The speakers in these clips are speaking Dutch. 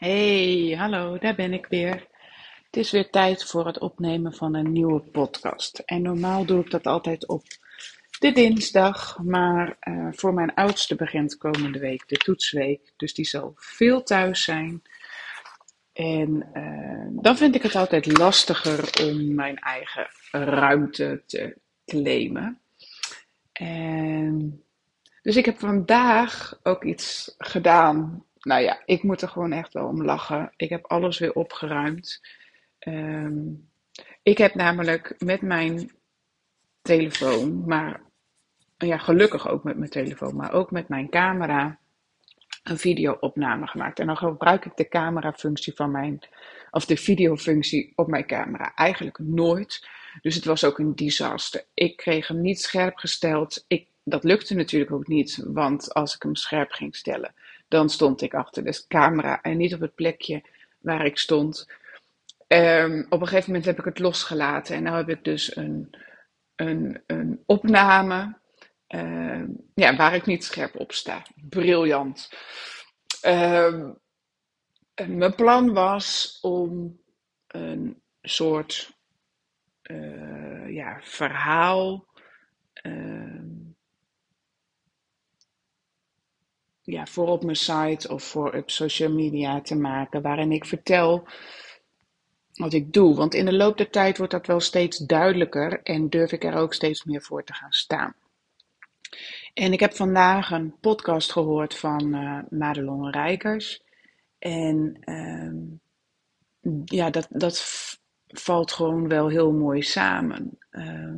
Hey, hallo, daar ben ik weer. Het is weer tijd voor het opnemen van een nieuwe podcast. En normaal doe ik dat altijd op de dinsdag, maar uh, voor mijn oudste begint komende week de toetsweek. Dus die zal veel thuis zijn. En uh, dan vind ik het altijd lastiger om mijn eigen ruimte te claimen. En dus ik heb vandaag ook iets gedaan nou ja, ik moet er gewoon echt wel om lachen. Ik heb alles weer opgeruimd. Um, ik heb namelijk met mijn telefoon, maar ja, gelukkig ook met mijn telefoon, maar ook met mijn camera, een videoopname gemaakt. En dan gebruik ik de camerafunctie van mijn, of de videofunctie op mijn camera eigenlijk nooit. Dus het was ook een disaster. Ik kreeg hem niet scherp gesteld. Ik, dat lukte natuurlijk ook niet, want als ik hem scherp ging stellen, dan stond ik achter de camera en niet op het plekje waar ik stond. Um, op een gegeven moment heb ik het losgelaten en nu heb ik dus een, een, een opname uh, ja, waar ik niet scherp op sta. Briljant. Uh, mijn plan was om een soort uh, ja, verhaal ja, voor op mijn site of voor op social media te maken, waarin ik vertel wat ik doe. Want in de loop der tijd wordt dat wel steeds duidelijker en durf ik er ook steeds meer voor te gaan staan. En ik heb vandaag een podcast gehoord van uh, Madelon Rijkers. En uh, ja, dat, dat valt gewoon wel heel mooi samen. Uh,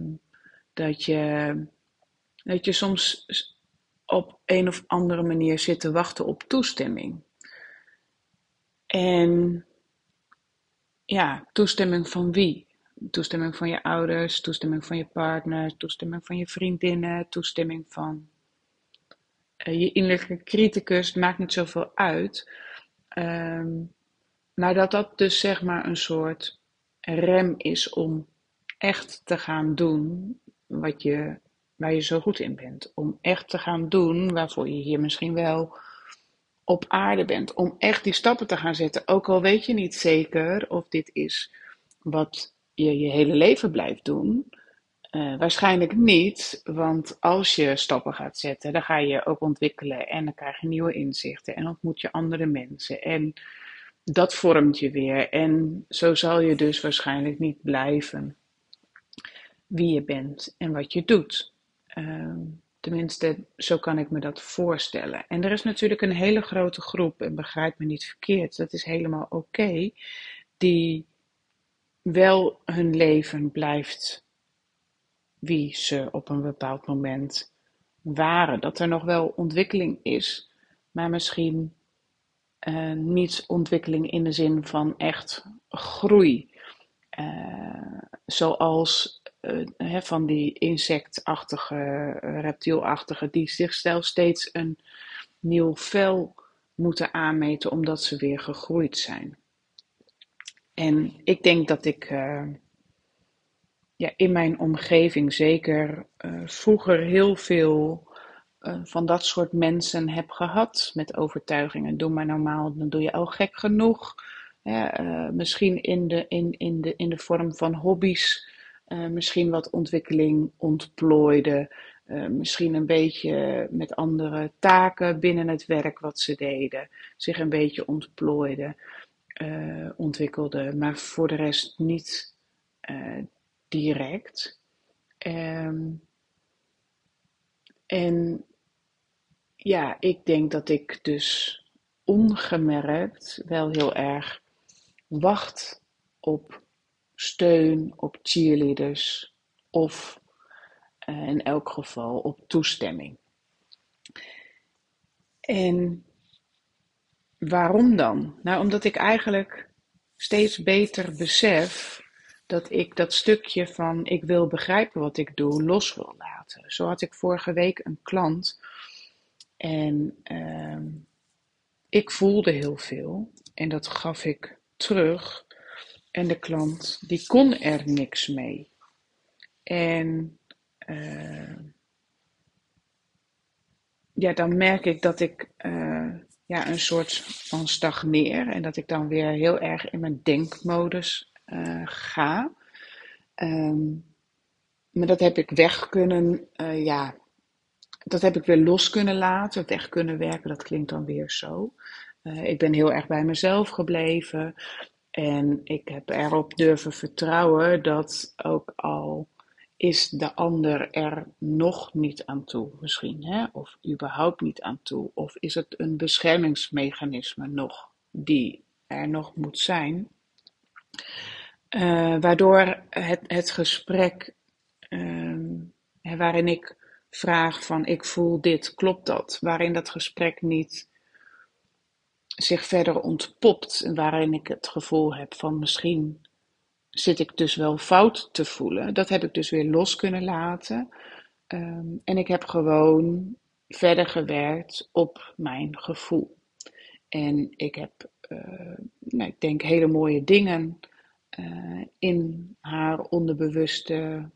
dat, je, dat je soms op een of andere manier zitten wachten op toestemming. En ja, toestemming van wie? Toestemming van je ouders, toestemming van je partner, toestemming van je vriendinnen, toestemming van uh, je innerlijke criticus. Maakt niet zoveel uit. Um, maar dat dat dus zeg maar een soort rem is om echt te gaan doen wat je waar je zo goed in bent. Om echt te gaan doen waarvoor je hier misschien wel op aarde bent. Om echt die stappen te gaan zetten. Ook al weet je niet zeker of dit is wat je je hele leven blijft doen. Uh, waarschijnlijk niet, want als je stappen gaat zetten, dan ga je ook ontwikkelen en dan krijg je nieuwe inzichten en ontmoet je andere mensen. En dat vormt je weer. En zo zal je dus waarschijnlijk niet blijven wie je bent en wat je doet. Ehm, tenminste, zo kan ik me dat voorstellen. En er is natuurlijk een hele grote groep, en begrijp me niet verkeerd, dat is helemaal oké, die wel hun leven blijft wie ze op een bepaald moment waren. Dat er nog wel ontwikkeling is, maar misschien uh, niet ontwikkeling in de zin van echt groei. Uh, zoals uh, van die insectachtige, uh, reptielachtige, die zichzelf steeds een nieuw vel moeten aanmeten omdat ze weer gegroeid zijn. En ik denk dat ik uh, ja, in mijn omgeving zeker vroeger heel veel van dat soort mensen heb gehad met overtuigingen. Doe maar normaal, dan doe je al gek genoeg. misschien in de, in, in, de, in de vorm van hobby's uh, misschien wat ontwikkeling ontplooide. Uh, misschien een beetje met andere taken binnen het werk wat ze deden. Zich een beetje ontplooide, uh, ontwikkelde. Maar voor de rest niet direct. Um, en ja, ik denk dat ik dus ongemerkt wel heel erg wacht op steun, op cheerleaders of uh, in elk geval op toestemming. En waarom dan? Nou, omdat ik eigenlijk steeds beter besef dat ik dat stukje van ik wil begrijpen wat ik doe los wil laten. Zo had ik vorige week een klant en uh, ik voelde heel veel en dat gaf ik terug en de klant, die kon er niks mee. En uh, ja, dan merk ik dat ik uh, ja, een soort van stagneer. En dat ik dan weer heel erg in mijn denkmodus uh, ga. Um, maar dat heb ik weg kunnen, ja, dat heb ik weer los kunnen laten, weg kunnen werken. Dat klinkt dan weer zo. Ik ben heel erg bij mezelf gebleven. En ik heb erop durven vertrouwen dat ook al is de ander er nog niet aan toe misschien, hè? of überhaupt niet aan toe, of is het een beschermingsmechanisme nog die er nog moet zijn, uh, waardoor het, het gesprek uh, waarin ik vraag van ik voel dit, klopt dat, waarin dat gesprek niet zich verder ontpopt en waarin ik het gevoel heb van misschien zit ik dus wel fout te voelen. Dat heb ik dus weer los kunnen laten. Um, en ik heb gewoon verder gewerkt op mijn gevoel. En ik heb, uh, nou, ik denk, hele mooie dingen uh, in haar onderbewuste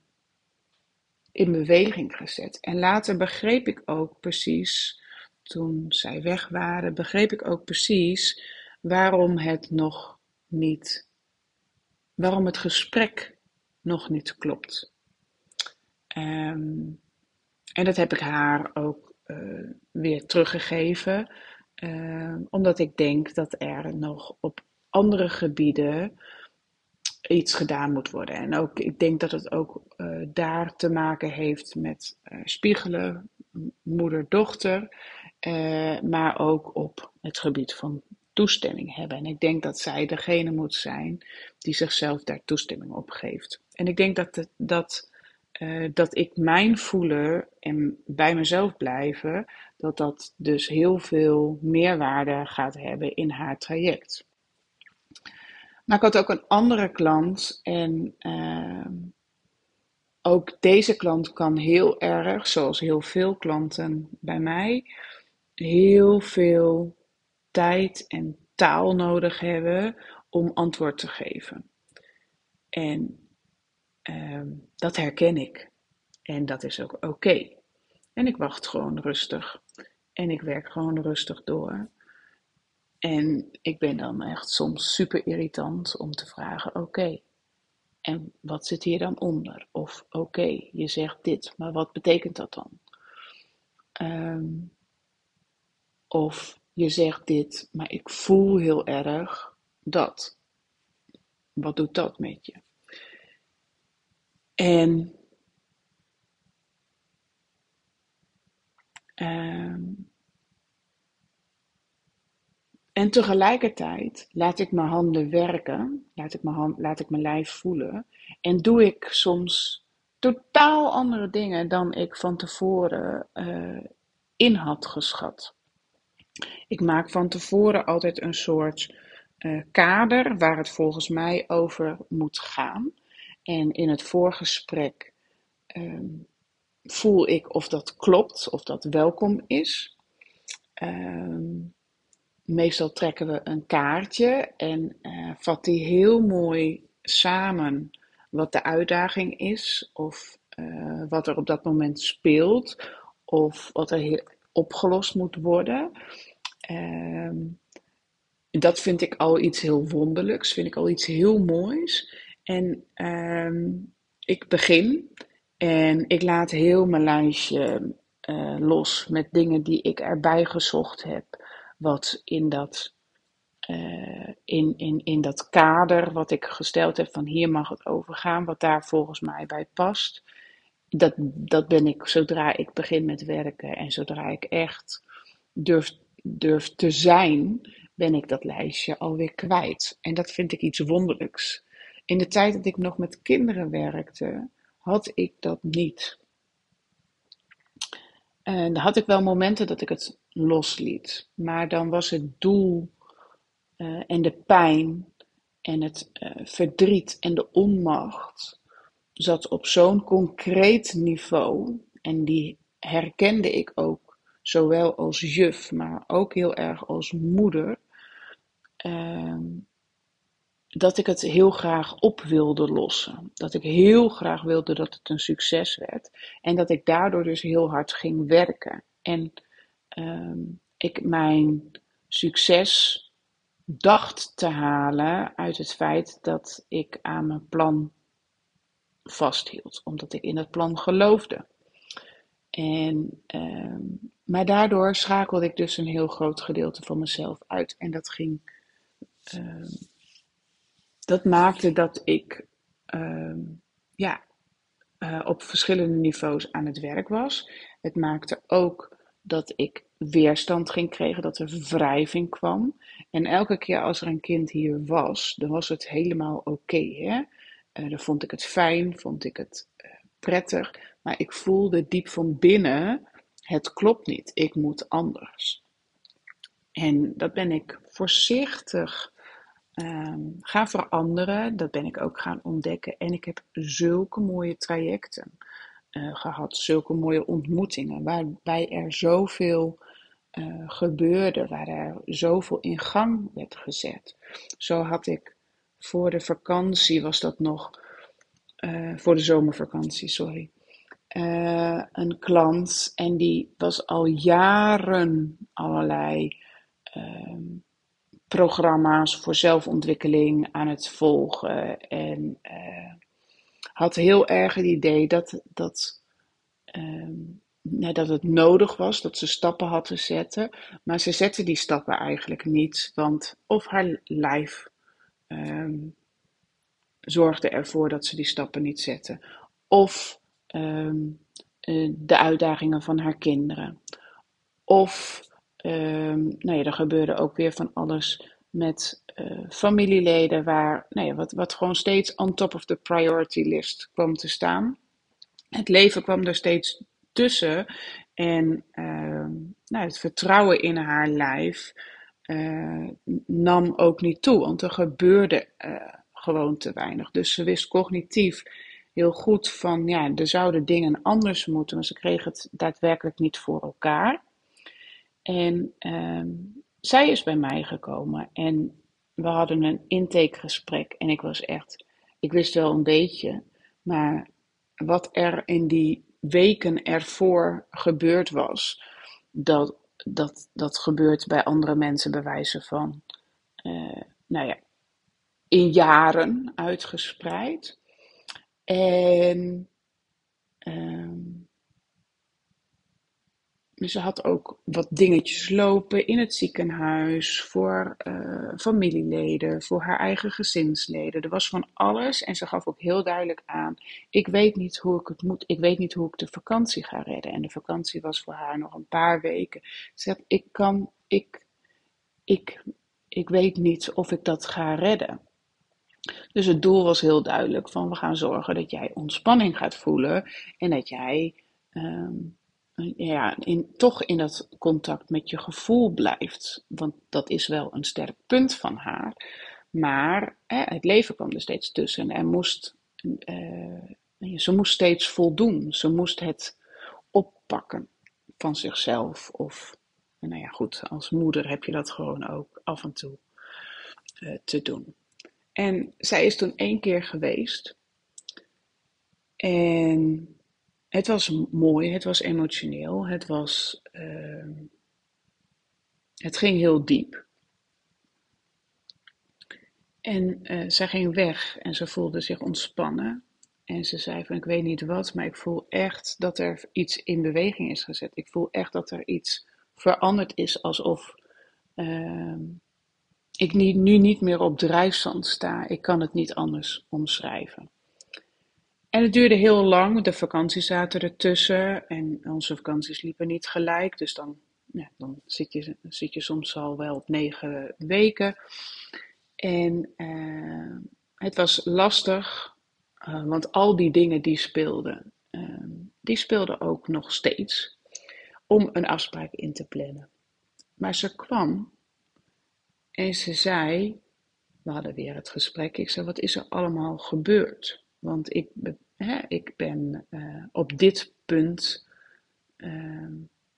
in beweging gezet. En later begreep ik ook precies, toen zij weg waren, begreep ik ook precies waarom het nog niet waarom het gesprek nog niet klopt. Um, en dat heb ik haar ook uh, weer teruggegeven, uh, omdat ik denk dat er nog op andere gebieden iets gedaan moet worden. En ook, ik denk dat het ook uh, daar te maken heeft met spiegelen, moeder-dochter, maar ook op het gebied van toestemming hebben. En ik denk dat zij degene moet zijn die zichzelf daar toestemming op geeft. En ik denk dat, dat, uh, dat ik mijn voelen en bij mezelf blijven, dat dat dus heel veel meerwaarde gaat hebben in haar traject. Maar ik had ook een andere klant en uh, ook deze klant kan heel erg, zoals heel veel klanten bij mij, heel veel tijd en taal nodig hebben om antwoord te geven. En uh, dat herken ik. En dat is ook oké. En ik wacht gewoon rustig. En ik werk gewoon rustig door. En ik ben dan echt soms super irritant om te vragen: oké, en wat zit hier dan onder? Of oké, je zegt dit, maar wat betekent dat dan? Um, of je zegt dit, maar ik voel heel erg dat. Wat doet dat met je? En um, en tegelijkertijd laat ik mijn handen werken, laat ik mijn, hand, laat ik mijn lijf voelen en doe ik soms totaal andere dingen dan ik van tevoren uh, in had geschat. Ik maak van tevoren altijd een soort uh, kader waar het volgens mij over moet gaan. En in het voorgesprek um, voel ik of dat klopt, of dat welkom is. Um, meestal trekken we een kaartje en uh, vat die heel mooi samen wat de uitdaging is, of uh, wat er op dat moment speelt, of wat er opgelost moet worden. Um, dat vind ik al iets heel wonderlijks, vind ik al iets heel moois. En um, ik begin en ik laat heel mijn lijstje uh, los met dingen die ik erbij gezocht heb. Wat in dat, uh, in, in, in dat kader wat ik gesteld heb van hier mag het over gaan, wat daar volgens mij bij past. Dat, dat ben ik zodra ik begin met werken en zodra ik echt durf durf te zijn, ben ik dat lijstje alweer kwijt. En dat vind ik iets wonderlijks. In de tijd dat ik nog met kinderen werkte, had ik dat niet. En had ik wel momenten dat ik het losliet. Maar dan was het doel uh, en de pijn en het uh, verdriet en de onmacht zat op zo'n concreet niveau. En die herkende ik ook zowel als juf, maar ook heel erg als moeder, uh, dat ik het heel graag op wilde lossen. Dat ik heel graag wilde dat het een succes werd. En dat ik daardoor dus heel hard ging werken. En uh, ik mijn succes dacht te halen uit het feit dat ik aan mijn plan vasthield, omdat ik in dat plan geloofde. En, uh, maar daardoor schakelde ik dus een heel groot gedeelte van mezelf uit. En dat ging. Uh, dat maakte dat ik uh, ja, uh, op verschillende niveaus aan het werk was. Het maakte ook dat ik weerstand ging krijgen, dat er wrijving kwam. En elke keer als er een kind hier was, dan was het helemaal oké. Uh, vond ik het fijn, vond ik het uh, prettig. Maar ik voelde diep van binnen, het klopt niet, ik moet anders. En dat ben ik voorzichtig um, gaan veranderen. Dat ben ik ook gaan ontdekken. En ik heb zulke mooie trajecten uh, gehad, zulke mooie ontmoetingen, waarbij er zoveel gebeurde, waar er zoveel in gang werd gezet. Zo had ik voor de vakantie, was dat nog, uh, voor de zomervakantie, sorry. Uh, een klant en die was al jaren allerlei uh, programma's voor zelfontwikkeling aan het volgen. En uh, had heel erg het idee dat, dat, um, nee, dat het nodig was dat ze stappen had te zetten. Maar ze zette die stappen eigenlijk niet, want of haar lijf um, zorgde ervoor dat ze die stappen niet zette, of um, uh, de uitdagingen van haar kinderen. Of Um, nou ja, er gebeurde ook weer van alles met uh, familieleden waar, nou ja, wat, wat gewoon steeds on top of the priority list kwam te staan. Het leven kwam er steeds tussen en nou, het vertrouwen in haar lijf uh, nam ook niet toe, want er gebeurde uh, gewoon te weinig. Dus ze wist cognitief heel goed van, ja, er zouden dingen anders moeten, maar ze kreeg het daadwerkelijk niet voor elkaar. En um, zij is bij mij gekomen en we hadden een intakegesprek. En ik was echt, ik wist wel een beetje, maar wat er in die weken ervoor gebeurd was, dat, dat, dat gebeurt bij andere mensen bij wijze van, uh, nou ja, in jaren uitgespreid. En um, ze had ook wat dingetjes lopen in het ziekenhuis voor uh, familieleden, voor haar eigen gezinsleden. Er was van alles en ze gaf ook heel duidelijk aan: ik weet niet hoe ik het moet, ik weet niet hoe ik de vakantie ga redden. En de vakantie was voor haar nog een paar weken. Ze zegt: ik kan, ik, ik, ik weet niet of ik dat ga redden. Dus het doel was heel duidelijk: van we gaan zorgen dat jij ontspanning gaat voelen en dat jij. Um, ja, in, toch in dat contact met je gevoel blijft. Want dat is wel een sterk punt van haar. Maar hè, het leven kwam er steeds tussen. En moest, uh, ze moest steeds voldoen. Ze moest het oppakken van zichzelf. Of, nou ja, goed, als moeder heb je dat gewoon ook af en toe uh, te doen. En zij is toen één keer geweest. En het was mooi, het was emotioneel, het was. Uh, het ging heel diep. En uh, zij ging weg en ze voelde zich ontspannen. En ze zei van ik weet niet wat, maar ik voel echt dat er iets in beweging is gezet. Ik voel echt dat er iets veranderd is alsof uh, ik niet, nu niet meer op drijfzand sta. Ik kan het niet anders omschrijven. En het duurde heel lang, de vakanties zaten ertussen en onze vakanties liepen niet gelijk. Dus dan, ja, dan zit, je, zit je soms al wel op negen weken. En uh, het was lastig, uh, want al die dingen die speelden, uh, die speelden ook nog steeds om een afspraak in te plannen. Maar ze kwam en ze zei, we hadden weer het gesprek, ik zei, wat is er allemaal gebeurd? Want ik ik ben uh, op dit punt, uh,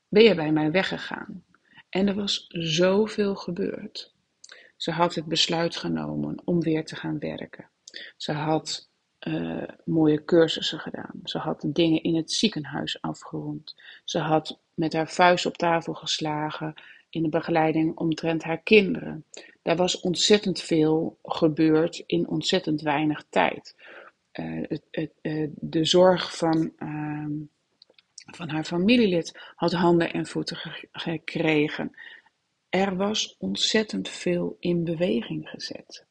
ben je bij mij weggegaan. En er was zoveel gebeurd. Ze had het besluit genomen om weer te gaan werken. Ze had uh, mooie cursussen gedaan. Ze had dingen in het ziekenhuis afgerond. Ze had met haar vuist op tafel geslagen in de begeleiding omtrent haar kinderen. Daar was ontzettend veel gebeurd in ontzettend weinig tijd. Uh, het, uh, de zorg van, uh, van haar familielid had handen en voeten ge gekregen. Er was ontzettend veel in beweging gezet.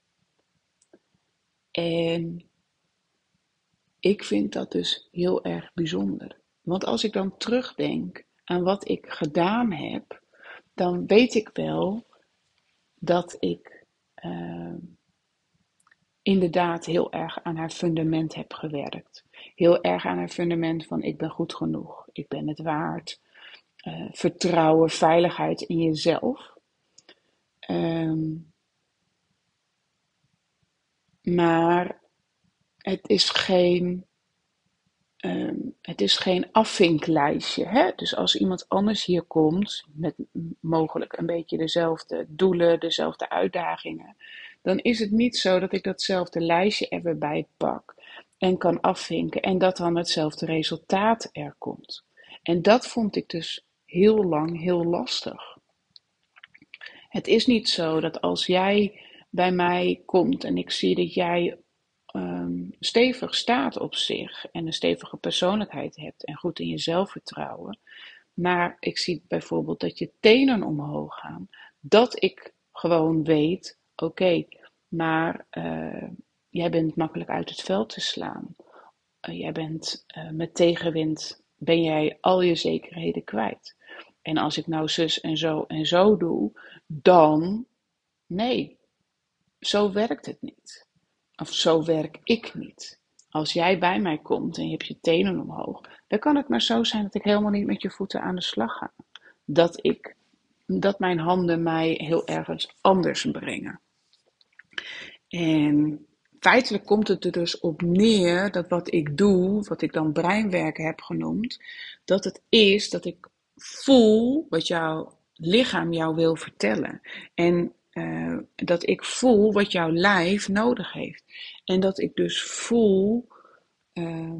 En ik vind dat dus heel erg bijzonder. Want als ik dan terugdenk aan wat ik gedaan heb, dan weet ik wel dat ik uh, inderdaad heel erg aan haar fundament heb gewerkt. Heel erg aan haar fundament van ik ben goed genoeg, ik ben het waard. Uh, vertrouwen, veiligheid in jezelf. Um, maar het is geen, um, het is geen afvinklijstje. Hè? Dus als iemand anders hier komt met mogelijk een beetje dezelfde doelen, dezelfde uitdagingen, dan is het niet zo dat ik datzelfde lijstje er weer bij pak en kan afvinken en dat dan hetzelfde resultaat er komt. En dat vond ik dus heel lang heel lastig. Het is niet zo dat als jij bij mij komt en ik zie dat jij um, stevig staat op zich en een stevige persoonlijkheid hebt en goed in jezelf vertrouwen, maar ik zie bijvoorbeeld dat je tenen omhoog gaan, dat ik gewoon weet, oké, maar uh, jij bent makkelijk uit het veld te slaan. Uh, jij bent uh, met tegenwind, ben jij al je zekerheden kwijt. En als ik nou zus en zo en zo doe, dan nee, zo werkt het niet. Of zo werk ik niet. Als jij bij mij komt en je hebt je tenen omhoog, dan kan het maar zo zijn dat ik helemaal niet met je voeten aan de slag ga. Dat ik, dat mijn handen mij heel ergens anders brengen. En feitelijk komt het er dus op neer dat wat ik doe, wat ik dan breinwerken heb genoemd, dat het is dat ik voel wat jouw lichaam jou wil vertellen. En uh, dat ik voel wat jouw lijf nodig heeft. En dat ik dus voel uh,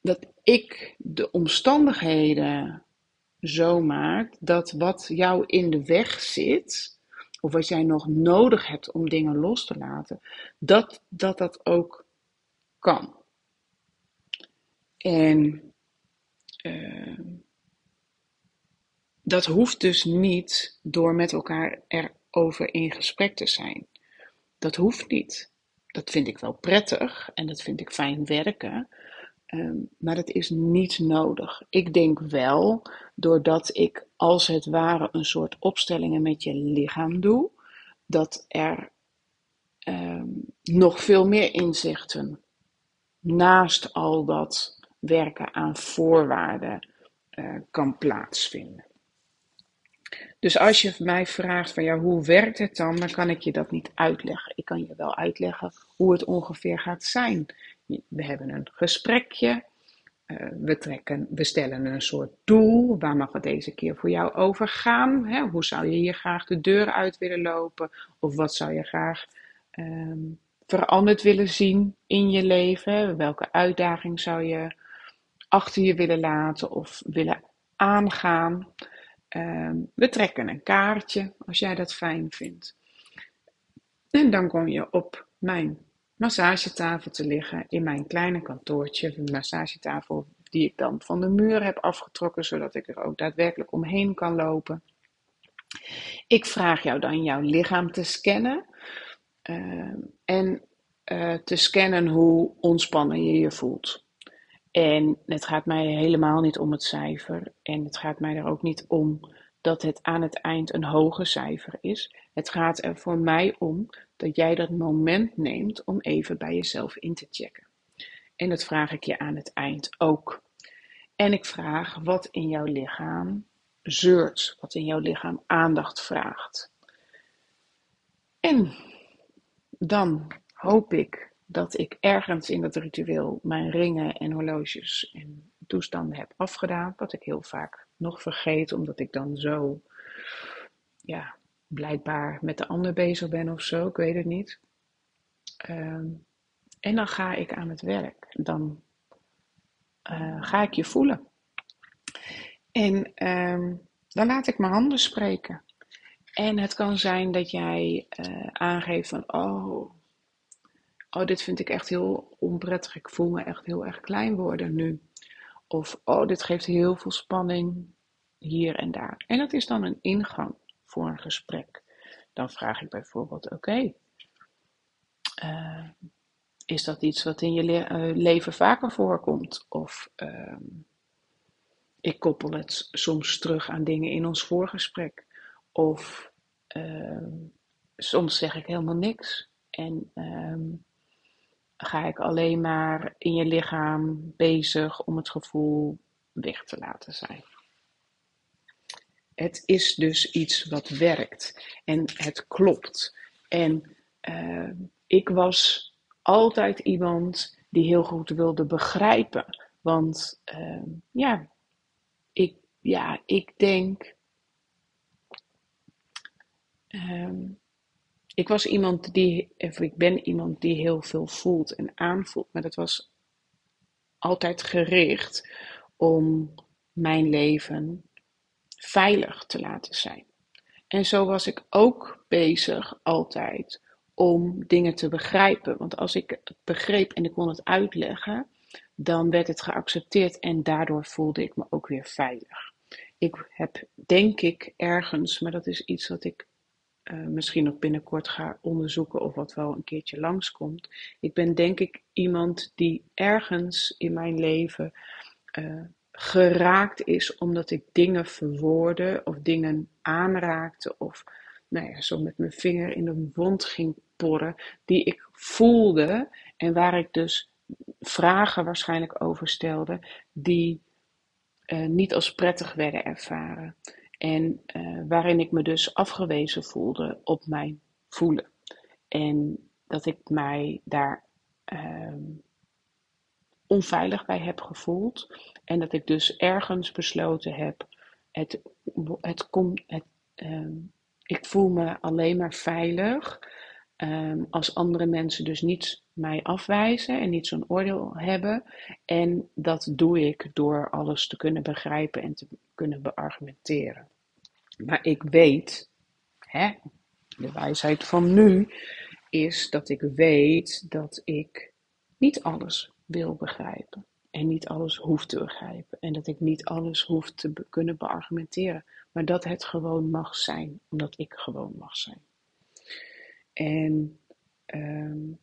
dat ik de omstandigheden zo maak dat wat jou in de weg zit, of wat jij nog nodig hebt om dingen los te laten, dat dat, dat ook kan. En uh, dat hoeft dus niet door met elkaar erover in gesprek te zijn. Dat hoeft niet. Dat vind ik wel prettig en dat vind ik fijn werken. Um, maar dat is niet nodig. Ik denk wel, doordat ik als het ware een soort opstellingen met je lichaam doe, dat er um, nog veel meer inzichten naast al dat werken aan voorwaarden uh, kan plaatsvinden. Dus als je mij vraagt van ja, hoe werkt het dan, dan kan ik je dat niet uitleggen. Ik kan je wel uitleggen hoe het ongeveer gaat zijn. We hebben een gesprekje. Uh, we, trekken, we stellen een soort doel. Waar mag het deze keer voor jou over gaan? Hè? Hoe zou je hier graag de deur uit willen lopen? Of wat zou je graag um, veranderd willen zien in je leven? Welke uitdaging zou je achter je willen laten of willen aangaan? Ehm, we trekken een kaartje als jij dat fijn vindt. En dan kom je op mijn massagetafel te liggen in mijn kleine kantoortje. Een massagetafel die ik dan van de muur heb afgetrokken, zodat ik er ook daadwerkelijk omheen kan lopen. Ik vraag jou dan jouw lichaam te scannen. Uh, en uh, te scannen hoe ontspannen je je voelt. En het gaat mij helemaal niet om het cijfer. En het gaat mij er ook niet om dat het aan het eind een hoger cijfer is. Het gaat er voor mij om dat jij dat moment neemt om even bij jezelf in te checken. En dat vraag ik je aan het eind ook. En ik vraag wat in jouw lichaam zeurt, wat in jouw lichaam aandacht vraagt. En dan hoop ik dat ik ergens in dat ritueel mijn ringen en horloges en toestanden heb afgedaan. Wat ik heel vaak nog vergeet, omdat ik dan zo, ja, blijkbaar met de ander bezig ben of zo. Ik weet het niet. Um, en dan ga ik aan het werk. Dan uh, ga ik je voelen. En um, dan laat ik mijn handen spreken. En het kan zijn dat jij uh, aangeeft van, oh, oh, dit vind ik echt heel onprettig. Ik voel me echt heel erg klein worden nu. Of, oh, dit geeft heel veel spanning hier en daar. En dat is dan een ingang voor een gesprek. Dan vraag ik bijvoorbeeld, oké, uh, is dat iets wat in je le uh, leven vaker voorkomt? Of uh, ik koppel het soms terug aan dingen in ons voorgesprek. Of ehm, soms zeg ik helemaal niks. En ehm, ga ik alleen maar in je lichaam bezig om het gevoel weg te laten zijn. Het is dus iets wat werkt en het klopt. En uh, ik was altijd iemand die heel goed wilde begrijpen. Want uh, ja, ik, ja, ik denk. Um, ik was iemand die, ik ben iemand die heel veel voelt en aanvoelt, maar dat was altijd gericht om mijn leven veilig te laten zijn. En zo was ik ook bezig altijd om dingen te begrijpen. Want als ik het begreep en ik kon het uitleggen, dan werd het geaccepteerd en daardoor voelde ik me ook weer veilig. Ik heb, denk ik, ergens, maar dat is iets wat ik uh, misschien nog binnenkort ga onderzoeken of wat wel een keertje langskomt. Ik ben denk ik iemand die ergens in mijn leven uh, geraakt is omdat ik dingen verwoordde of dingen aanraakte of nou ja, zo met mijn vinger in een wond ging porren die ik voelde en waar ik dus vragen waarschijnlijk over stelde die uh, niet als prettig werden ervaren. En uh, waarin ik me dus afgewezen voelde op mijn voelen. En dat ik mij daar uh, onveilig bij heb gevoeld. En dat ik dus ergens besloten heb: het, het komt. Het, uh, ik voel me alleen maar veilig um, als andere mensen dus niet mij afwijzen en niet zo'n oordeel hebben. En dat doe ik door alles te kunnen begrijpen en te kunnen beargumenteren. Maar ik weet, hè, de wijsheid van nu is dat ik weet dat ik niet alles wil begrijpen. En niet alles hoef te begrijpen. En dat ik niet alles hoef te kunnen beargumenteren. Maar dat het gewoon mag zijn. Omdat ik gewoon mag zijn. En um,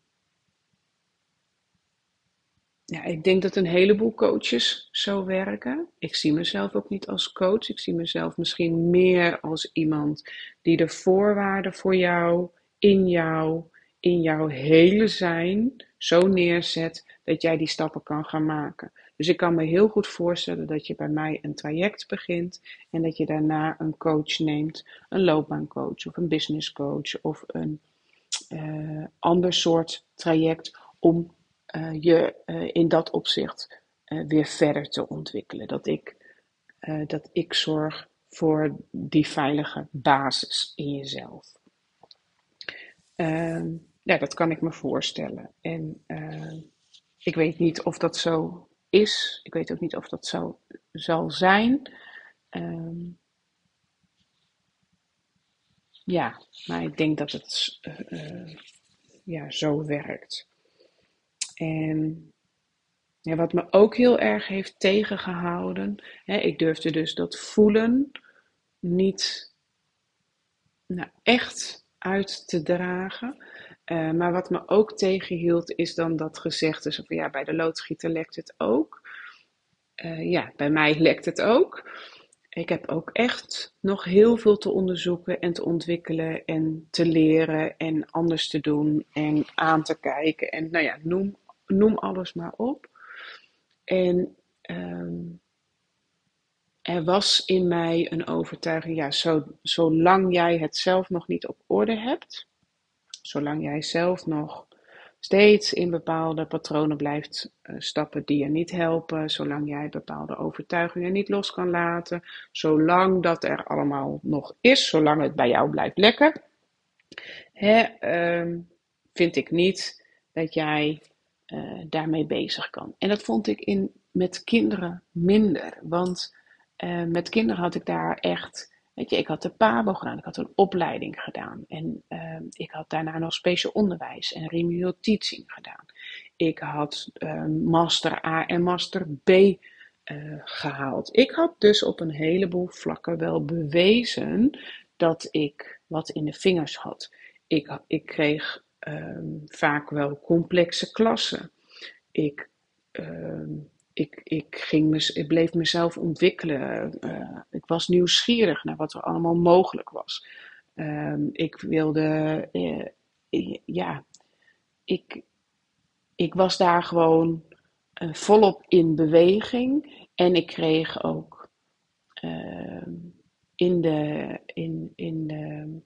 ja, ik denk dat een heleboel coaches zo werken. Ik zie mezelf ook niet als coach. Ik zie mezelf misschien meer als iemand die de voorwaarden voor jou, in jou, in jouw hele zijn zo neerzet dat jij die stappen kan gaan maken. Dus ik kan me heel goed voorstellen dat je bij mij een traject begint en dat je daarna een coach neemt, een loopbaancoach of een businesscoach of een uh, ander soort traject om uh, je uh, in dat opzicht weer verder te ontwikkelen. Dat ik, dat ik zorg voor die veilige basis in jezelf. Ehm, ja, dat kan ik me voorstellen. En ik weet niet of dat zo is. Ik weet ook niet of dat zo zal zijn. Um, ja, maar ik denk dat het uh, ja, zo werkt. En ja, wat me ook heel erg heeft tegengehouden, hè, ik durfde dus dat voelen niet nou, echt uit te dragen. Uh, maar wat me ook tegenhield, is dan dat gezegde van ja, bij de loodgieter lekt het ook. Uh, ja, bij mij lekt het ook ik heb ook echt nog heel veel te onderzoeken en te ontwikkelen en te leren en anders te doen en aan te kijken. En nou ja, noem, noem alles maar op. En um, er was in mij een overtuiging, ja, zo, zolang jij het zelf nog niet op orde hebt, zolang jij zelf nog steeds in bepaalde patronen blijft uh, stappen die je niet helpen, zolang jij bepaalde overtuigingen niet los kan laten, zolang dat er allemaal nog is, zolang het bij jou blijft lekker, hè, uh, vind ik niet dat jij uh, daarmee bezig kan. En dat vond ik in, met kinderen minder, want uh, met kinderen had ik daar echt, ik had de PABO gedaan, ik had een opleiding gedaan. En uh, ik had daarna nog speciaal onderwijs en remedial teaching gedaan. Ik had uh, master A en master B uh, gehaald. Ik had dus op een heleboel vlakken wel bewezen dat ik wat in de vingers had. Ik, ik kreeg um, vaak wel complexe klassen. Ik, ik, ik, ging mes, ik bleef mezelf ontwikkelen. Uh, ik was nieuwsgierig naar wat er allemaal mogelijk was. Um, ik wilde, uh, ja, ik, ik was daar gewoon volop in beweging. En ik kreeg ook in de, in, in de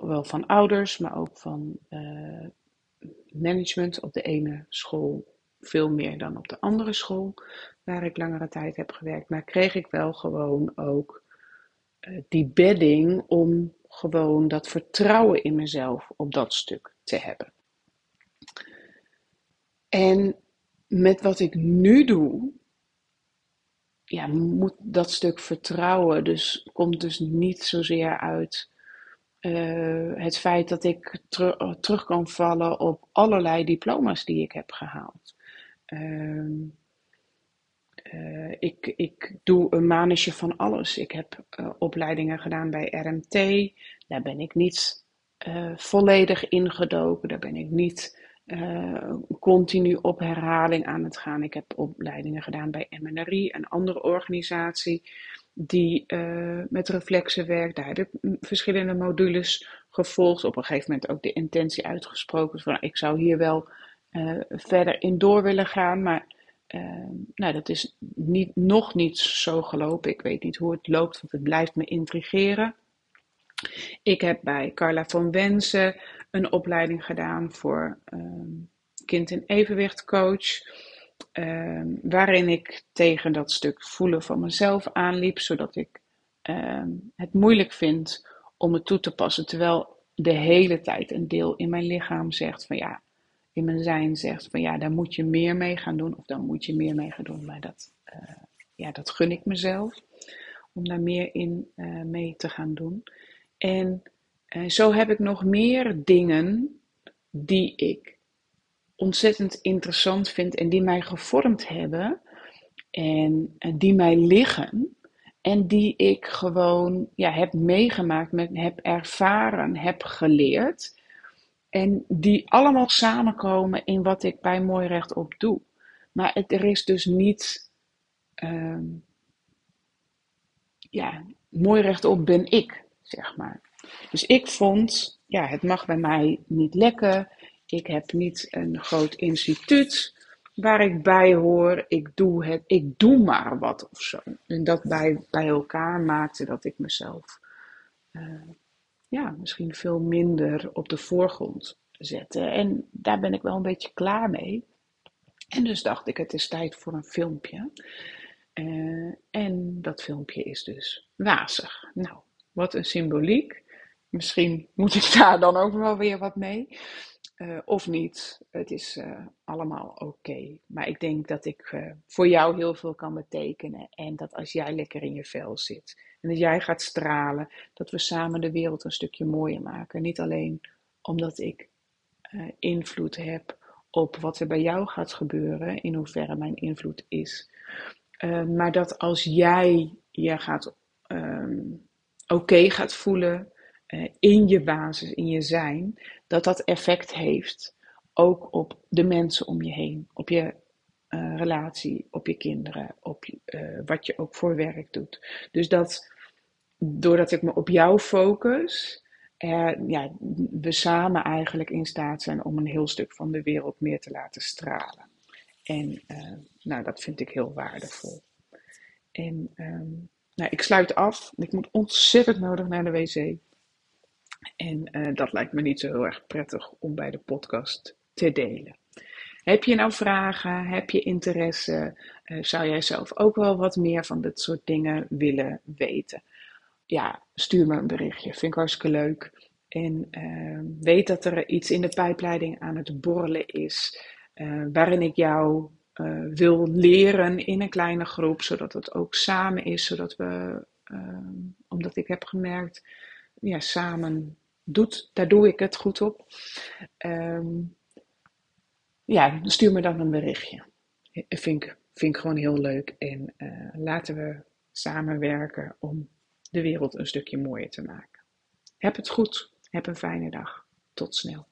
wel van ouders, maar ook van management op de ene school veel meer dan op de andere school waar ik langere tijd heb gewerkt. Maar kreeg ik wel gewoon ook uh, die bedding om gewoon dat vertrouwen in mezelf op dat stuk te hebben. En met wat ik nu doe, ja, moet dat stuk vertrouwen dus komt dus niet zozeer uit uh, het feit dat ik ter terug kan vallen op allerlei diploma's die ik heb gehaald. Uh, uh, ik, ik doe een manetje van alles. Ik heb uh, opleidingen gedaan bij RMT. Daar ben ik niet volledig ingedoken. Daar ben ik niet continu op herhaling aan het gaan. Ik heb opleidingen gedaan bij MNRI, een andere organisatie die uh, met reflexen werkt. Daar heb ik verschillende modules gevolgd. Op een gegeven moment ook de intentie uitgesproken. Van, ik zou hier wel uh, verder in door willen gaan. Maar uh, nou, dat is niet, nog niet zo gelopen. Ik weet niet hoe het loopt, want het blijft me intrigeren. Ik heb bij Carla van Wensen een opleiding gedaan voor ehm, kind- en evenwichtcoach. Um, waarin ik tegen dat stuk voelen van mezelf aanliep, zodat ik het moeilijk vind om het toe te passen, terwijl de hele tijd een deel in mijn lichaam zegt van ja, in mijn zijn zegt van ja, daar moet je meer mee gaan doen of dan moet je meer mee gaan doen, maar dat, uh, ja, dat gun ik mezelf om daar meer in uh, mee te gaan doen. En uh, zo heb ik nog meer dingen die ik ontzettend interessant vind en die mij gevormd hebben en, en die mij liggen en die ik gewoon ja, heb meegemaakt, met, heb ervaren, heb geleerd. En die allemaal samenkomen in wat ik bij Mooi Rechtop doe. Maar het, er is dus niet. Uh, ja, Mooi Rechtop ben ik, zeg maar. Dus ik vond, ja, het mag bij mij niet lekken. Ik heb niet een groot instituut waar ik bij hoor. Ik doe, het, ik doe maar wat of zo. En dat bij, bij elkaar maakte dat ik mezelf uh, ja, misschien veel minder op de voorgrond zette. En daar ben ik wel een beetje klaar mee. En dus dacht ik, het is tijd voor een filmpje. Uh, en dat filmpje is dus wazig. Nou, wat een symboliek. Misschien moet ik daar dan ook wel weer wat mee. Uh, of niet. Het is uh, allemaal oké. Maar ik denk dat ik uh, voor jou heel veel kan betekenen. En dat als jij lekker in je vel zit en dat jij gaat stralen, dat we samen de wereld een stukje mooier maken. Niet alleen omdat ik invloed heb op wat er bij jou gaat gebeuren, in hoeverre mijn invloed is. maar dat als jij je gaat um, oké gaat voelen in je basis, in je zijn, dat dat effect heeft ook op de mensen om je heen, op je uh, relatie, op je kinderen, op uh, wat je ook voor werk doet. Dus dat doordat ik me op jou focus, er, ja, we samen eigenlijk in staat zijn om een heel stuk van de wereld meer te laten stralen. En nou, dat vind ik heel waardevol. En um, nou, ik sluit af. Ik moet ontzettend nodig naar de wc. En uh, dat lijkt me niet zo heel erg prettig om bij de podcast te delen. Heb je nou vragen? Heb je interesse? Uh, zou jij zelf ook wel wat meer van dit soort dingen willen weten? Ja, stuur me een berichtje. Vind ik hartstikke leuk. En uh, weet dat er iets in de pijpleiding aan het borrelen is. waarin ik jou eh, wil leren in een kleine groep, zodat het ook samen is, zodat we, omdat ik heb gemerkt, ja, samen doet, daar doe ik het goed op. Ehm, ja, stuur me dan een berichtje. Vind ik, vind ik gewoon heel leuk. En uh, laten we samenwerken om de wereld een stukje mooier te maken. Heb het goed. Heb een fijne dag. Tot snel.